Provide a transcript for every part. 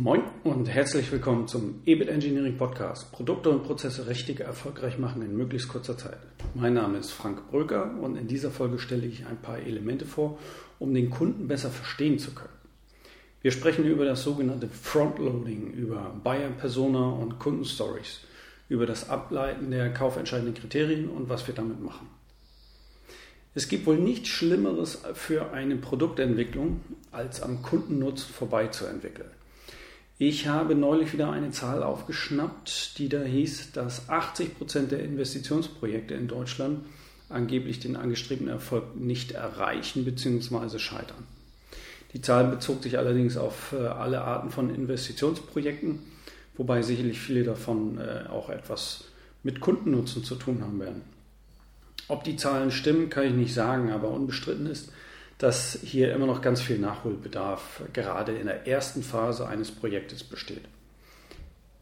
Moin und herzlich willkommen zum EBIT Engineering Podcast. Produkte und Prozesse richtig erfolgreich machen in möglichst kurzer Zeit. Mein Name ist Frank Bröker und in dieser Folge stelle ich ein paar Elemente vor, um den Kunden besser verstehen zu können. Wir sprechen über das sogenannte Frontloading, über Buyer Persona und Kundenstories, über das Ableiten der kaufentscheidenden Kriterien und was wir damit machen. Es gibt wohl nichts Schlimmeres für eine Produktentwicklung, als am Kundennutzen vorbeizuentwickeln. Ich habe neulich wieder eine Zahl aufgeschnappt, die da hieß, dass 80 Prozent der Investitionsprojekte in Deutschland angeblich den angestrebten Erfolg nicht erreichen bzw. scheitern. Die Zahl bezog sich allerdings auf äh, alle Arten von Investitionsprojekten, wobei sicherlich viele davon äh, auch etwas mit Kundennutzen zu tun haben werden. Ob die Zahlen stimmen, kann ich nicht sagen, aber unbestritten ist, dass hier immer noch ganz viel Nachholbedarf gerade in der ersten Phase eines Projektes besteht.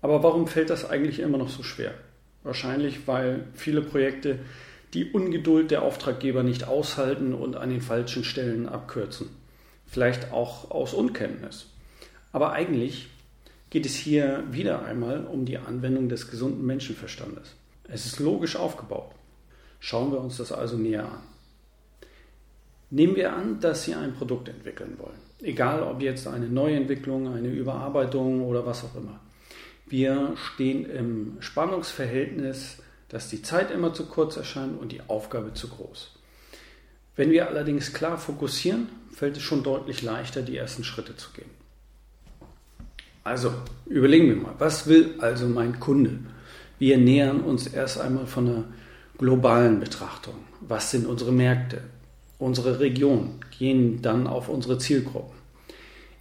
Aber warum fällt das eigentlich immer noch so schwer? Wahrscheinlich, weil viele Projekte die Ungeduld der Auftraggeber nicht aushalten und an den falschen Stellen abkürzen. Vielleicht auch aus Unkenntnis. Aber eigentlich geht es hier wieder einmal um die Anwendung des gesunden Menschenverstandes. Es ist logisch aufgebaut. Schauen wir uns das also näher an. Nehmen wir an, dass Sie ein Produkt entwickeln wollen. Egal ob jetzt eine Neuentwicklung, eine Überarbeitung oder was auch immer. Wir stehen im Spannungsverhältnis, dass die Zeit immer zu kurz erscheint und die Aufgabe zu groß. Wenn wir allerdings klar fokussieren, fällt es schon deutlich leichter, die ersten Schritte zu gehen. Also, überlegen wir mal, was will also mein Kunde? Wir nähern uns erst einmal von einer globalen Betrachtung. Was sind unsere Märkte? Unsere Region, gehen dann auf unsere Zielgruppen.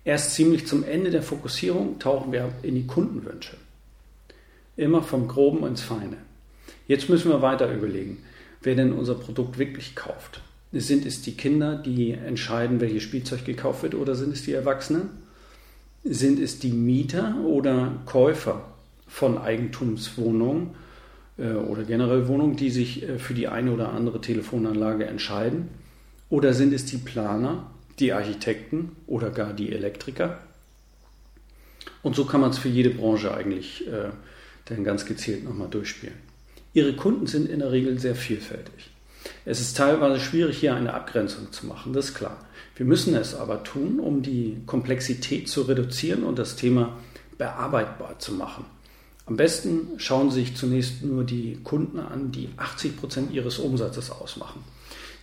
Erst ziemlich zum Ende der Fokussierung tauchen wir in die Kundenwünsche. Immer vom Groben ins Feine. Jetzt müssen wir weiter überlegen, wer denn unser Produkt wirklich kauft. Sind es die Kinder, die entscheiden, welches Spielzeug gekauft wird, oder sind es die Erwachsenen? Sind es die Mieter oder Käufer von Eigentumswohnungen äh, oder generell Wohnungen, die sich äh, für die eine oder andere Telefonanlage entscheiden? Oder sind es die Planer, die Architekten oder gar die Elektriker? Und so kann man es für jede Branche eigentlich äh, dann ganz gezielt nochmal durchspielen. Ihre Kunden sind in der Regel sehr vielfältig. Es ist teilweise schwierig, hier eine Abgrenzung zu machen, das ist klar. Wir müssen es aber tun, um die Komplexität zu reduzieren und das Thema bearbeitbar zu machen. Am besten schauen Sie sich zunächst nur die Kunden an, die 80 Prozent Ihres Umsatzes ausmachen.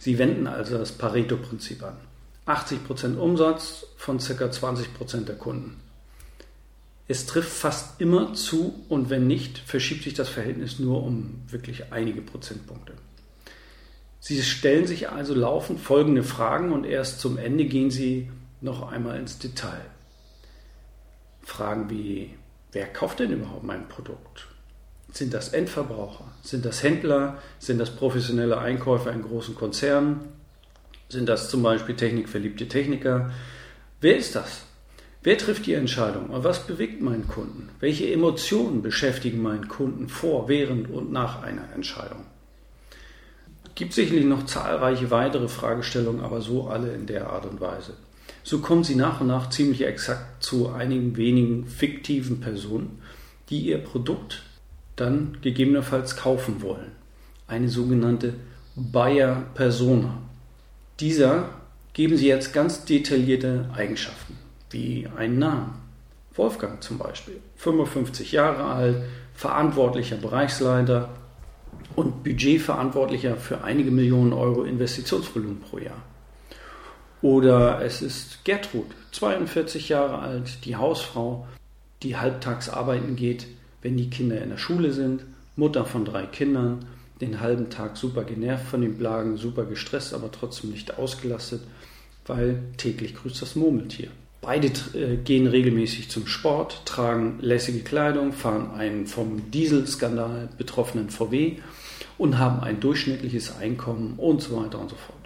Sie wenden also das Pareto-Prinzip an. 80% Umsatz von ca. 20% der Kunden. Es trifft fast immer zu und wenn nicht, verschiebt sich das Verhältnis nur um wirklich einige Prozentpunkte. Sie stellen sich also laufend folgende Fragen und erst zum Ende gehen Sie noch einmal ins Detail. Fragen wie, wer kauft denn überhaupt mein Produkt? Sind das Endverbraucher? Sind das Händler? Sind das professionelle Einkäufer in großen Konzernen? Sind das zum Beispiel technikverliebte Techniker? Wer ist das? Wer trifft die Entscheidung und was bewegt meinen Kunden? Welche Emotionen beschäftigen meinen Kunden vor, während und nach einer Entscheidung? Gibt sicherlich noch zahlreiche weitere Fragestellungen, aber so alle in der Art und Weise. So kommen Sie nach und nach ziemlich exakt zu einigen wenigen fiktiven Personen, die ihr Produkt dann gegebenenfalls kaufen wollen. Eine sogenannte Buyer Persona. Dieser geben Sie jetzt ganz detaillierte Eigenschaften, wie einen Namen. Wolfgang zum Beispiel, 55 Jahre alt, verantwortlicher Bereichsleiter und Budgetverantwortlicher für einige Millionen Euro Investitionsvolumen pro Jahr. Oder es ist Gertrud, 42 Jahre alt, die Hausfrau, die halbtags arbeiten geht, wenn die Kinder in der Schule sind, Mutter von drei Kindern, den halben Tag super genervt von den Blagen, super gestresst, aber trotzdem nicht ausgelastet, weil täglich grüßt das Murmeltier. Beide äh, gehen regelmäßig zum Sport, tragen lässige Kleidung, fahren einen vom Dieselskandal betroffenen VW und haben ein durchschnittliches Einkommen und so weiter und so fort.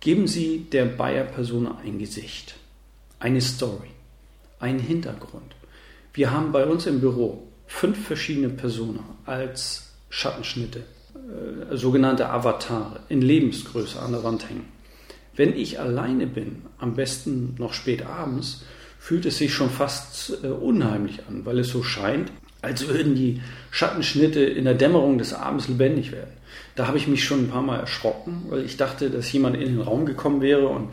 Geben Sie der Bayer-Person ein Gesicht, eine Story, einen Hintergrund. Wir haben bei uns im Büro fünf verschiedene Personen als Schattenschnitte, äh, sogenannte Avatare, in Lebensgröße an der Wand hängen. Wenn ich alleine bin, am besten noch spät abends, fühlt es sich schon fast äh, unheimlich an, weil es so scheint, als würden die Schattenschnitte in der Dämmerung des Abends lebendig werden. Da habe ich mich schon ein paar Mal erschrocken, weil ich dachte, dass jemand in den Raum gekommen wäre und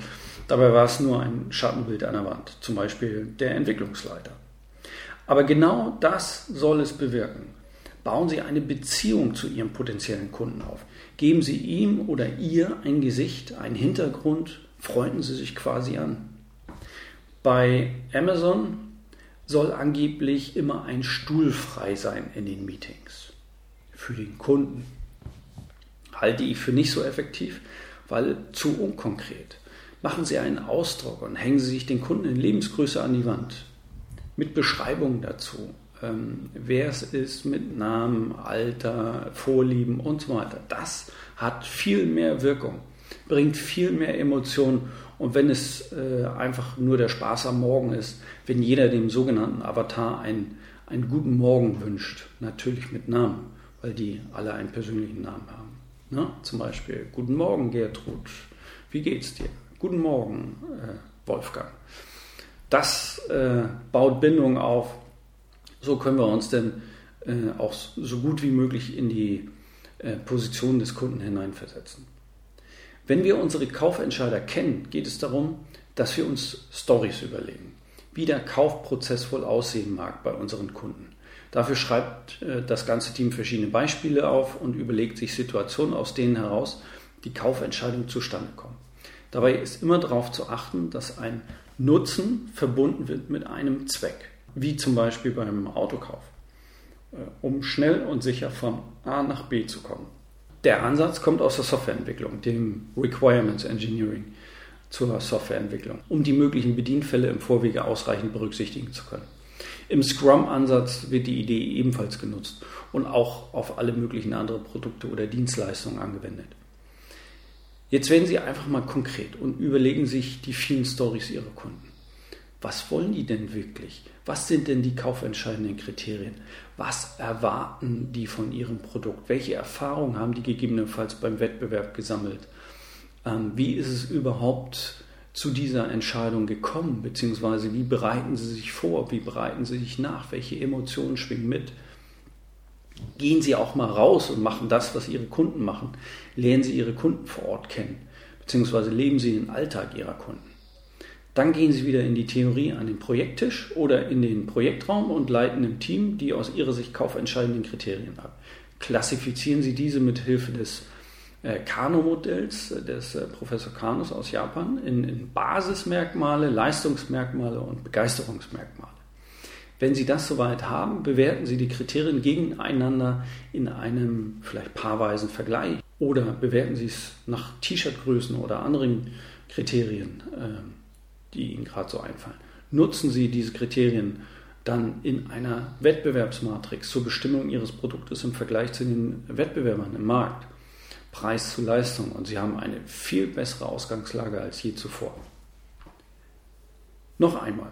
dabei war es nur ein Schattenbild an der Wand, zum Beispiel der Entwicklungsleiter. Aber genau das soll es bewirken. Bauen Sie eine Beziehung zu Ihrem potenziellen Kunden auf. Geben Sie ihm oder ihr ein Gesicht, einen Hintergrund, freunden Sie sich quasi an. Bei Amazon soll angeblich immer ein Stuhl frei sein in den Meetings. Für den Kunden. Halte ich für nicht so effektiv, weil zu unkonkret. Machen Sie einen Ausdruck und hängen Sie sich den Kunden in Lebensgröße an die Wand. Mit Beschreibungen dazu. Ähm, wer es ist, mit Namen, Alter, Vorlieben und so weiter. Das hat viel mehr Wirkung, bringt viel mehr Emotionen und wenn es äh, einfach nur der Spaß am Morgen ist, wenn jeder dem sogenannten Avatar einen, einen guten Morgen wünscht, natürlich mit Namen, weil die alle einen persönlichen Namen haben. Ne? Zum Beispiel, guten Morgen Gertrud, wie geht's dir? Guten Morgen äh, Wolfgang. Das äh, baut Bindung auf. So können wir uns denn äh, auch so gut wie möglich in die äh, Position des Kunden hineinversetzen. Wenn wir unsere Kaufentscheider kennen, geht es darum, dass wir uns Stories überlegen, wie der Kaufprozess wohl aussehen mag bei unseren Kunden. Dafür schreibt äh, das ganze Team verschiedene Beispiele auf und überlegt sich Situationen, aus denen heraus die Kaufentscheidung zustande kommt. Dabei ist immer darauf zu achten, dass ein Nutzen verbunden wird mit einem Zweck, wie zum Beispiel beim Autokauf, äh, um schnell und sicher von A nach B zu kommen. Der Ansatz kommt aus der Softwareentwicklung, dem Requirements Engineering zur Softwareentwicklung, um die möglichen Bedienfälle im Vorwege ausreichend berücksichtigen zu können. Im Scrum-Ansatz wird die Idee ebenfalls genutzt und auch auf alle möglichen anderen Produkte oder Dienstleistungen angewendet. Jetzt werden Sie einfach mal konkret und überlegen sich die vielen Stories Ihrer Kunden. Was wollen die denn wirklich? Was sind denn die kaufentscheidenden Kriterien? Was erwarten die von ihrem Produkt? Welche Erfahrungen haben die gegebenenfalls beim Wettbewerb gesammelt? Ähm, wie ist es überhaupt zu dieser Entscheidung gekommen? Beziehungsweise wie bereiten sie sich vor? Wie bereiten sie sich nach? Welche Emotionen schwingen mit? Gehen Sie auch mal raus und machen das, was Ihre Kunden machen. Lernen Sie Ihre Kunden vor Ort kennen, beziehungsweise leben Sie den Alltag Ihrer Kunden. Dann gehen Sie wieder in die Theorie an den Projekttisch oder in den Projektraum und leiten im Team die aus Ihrer Sicht kaufentscheidenden Kriterien ab. Klassifizieren Sie diese mit Hilfe des äh, Kano-Modells des äh, Professor Kanos aus Japan in, in Basismerkmale, Leistungsmerkmale und Begeisterungsmerkmale. Wenn Sie das soweit haben, bewerten Sie die Kriterien gegeneinander in einem vielleicht paarweisen Vergleich oder bewerten Sie es nach T-Shirt-Größen oder anderen Kriterien. Äh, die Ihnen gerade so einfallen. Nutzen Sie diese Kriterien dann in einer Wettbewerbsmatrix zur Bestimmung Ihres Produktes im Vergleich zu den Wettbewerbern im Markt. Preis zu Leistung und Sie haben eine viel bessere Ausgangslage als je zuvor. Noch einmal.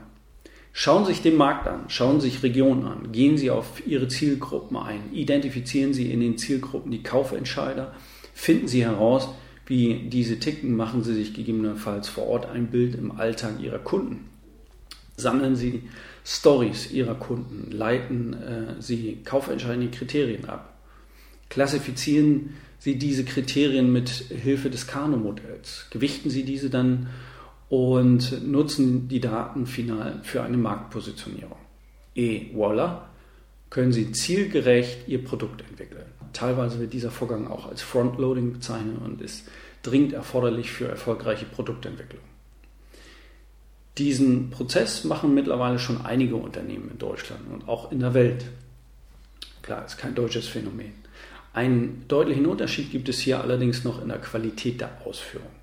Schauen Sie sich den Markt an, schauen Sie sich Regionen an, gehen Sie auf Ihre Zielgruppen ein, identifizieren Sie in den Zielgruppen die Kaufentscheider, finden Sie heraus, wie diese ticken, machen Sie sich gegebenenfalls vor Ort ein Bild im Alltag Ihrer Kunden. Sammeln Sie Stories Ihrer Kunden, leiten äh, Sie kaufentscheidende Kriterien ab. Klassifizieren Sie diese Kriterien mit Hilfe des Kano-Modells. Gewichten Sie diese dann und nutzen die Daten final für eine Marktpositionierung. Voilà, können Sie zielgerecht Ihr Produkt entwickeln. Teilweise wird dieser Vorgang auch als Frontloading bezeichnet und ist dringend erforderlich für erfolgreiche Produktentwicklung. Diesen Prozess machen mittlerweile schon einige Unternehmen in Deutschland und auch in der Welt. Klar, ist kein deutsches Phänomen. Einen deutlichen Unterschied gibt es hier allerdings noch in der Qualität der Ausführung.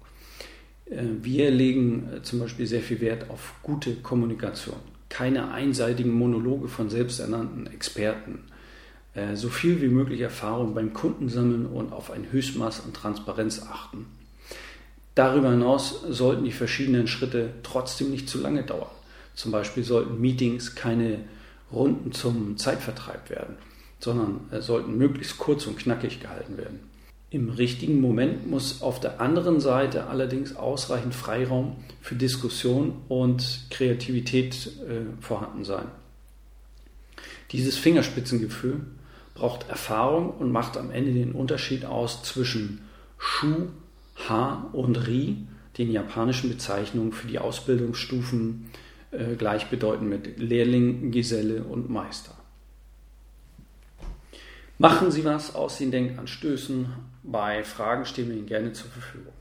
Äh, wir legen äh, zum Beispiel sehr viel Wert auf gute Kommunikation, keine einseitigen Monologe von selbsternannten Experten, äh, so viel wie möglich Erfahrung beim Kunden sammeln und auf ein Höchstmaß an Transparenz achten. Darüber hinaus sollten die verschiedenen Schritte trotzdem nicht zu lange dauern. Zum Beispiel sollten Meetings keine Runden zum Zeitvertreib werden, sondern sollten möglichst kurz und knackig gehalten werden. Im richtigen Moment muss auf der anderen Seite allerdings ausreichend Freiraum für Diskussion und Kreativität äh, vorhanden sein. Dieses Fingerspitzengefühl braucht Erfahrung und macht am Ende den Unterschied aus zwischen Shu, Ha und Ri, den japanischen Bezeichnungen für die Ausbildungsstufen äh, gleichbedeutend mit Lehrling, Geselle und Meister. Machen Sie was aus den Denkanstößen. Bei Fragen stehen wir Ihnen gerne zur Verfügung.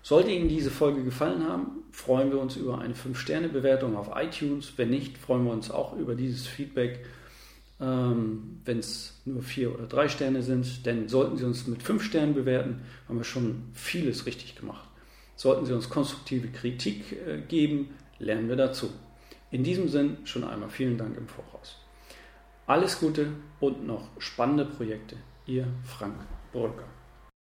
Sollte Ihnen diese Folge gefallen haben, freuen wir uns über eine 5-Sterne-Bewertung auf iTunes. Wenn nicht, freuen wir uns auch über dieses Feedback, ähm, wenn es nur 4 oder 3 Sterne sind. Denn sollten Sie uns mit 5 Sternen bewerten, haben wir schon vieles richtig gemacht. Sollten Sie uns konstruktive Kritik äh, geben, lernen wir dazu. In diesem Sinn schon einmal vielen Dank im Voraus. Alles Gute und noch spannende Projekte. Ihr Frank Brücker.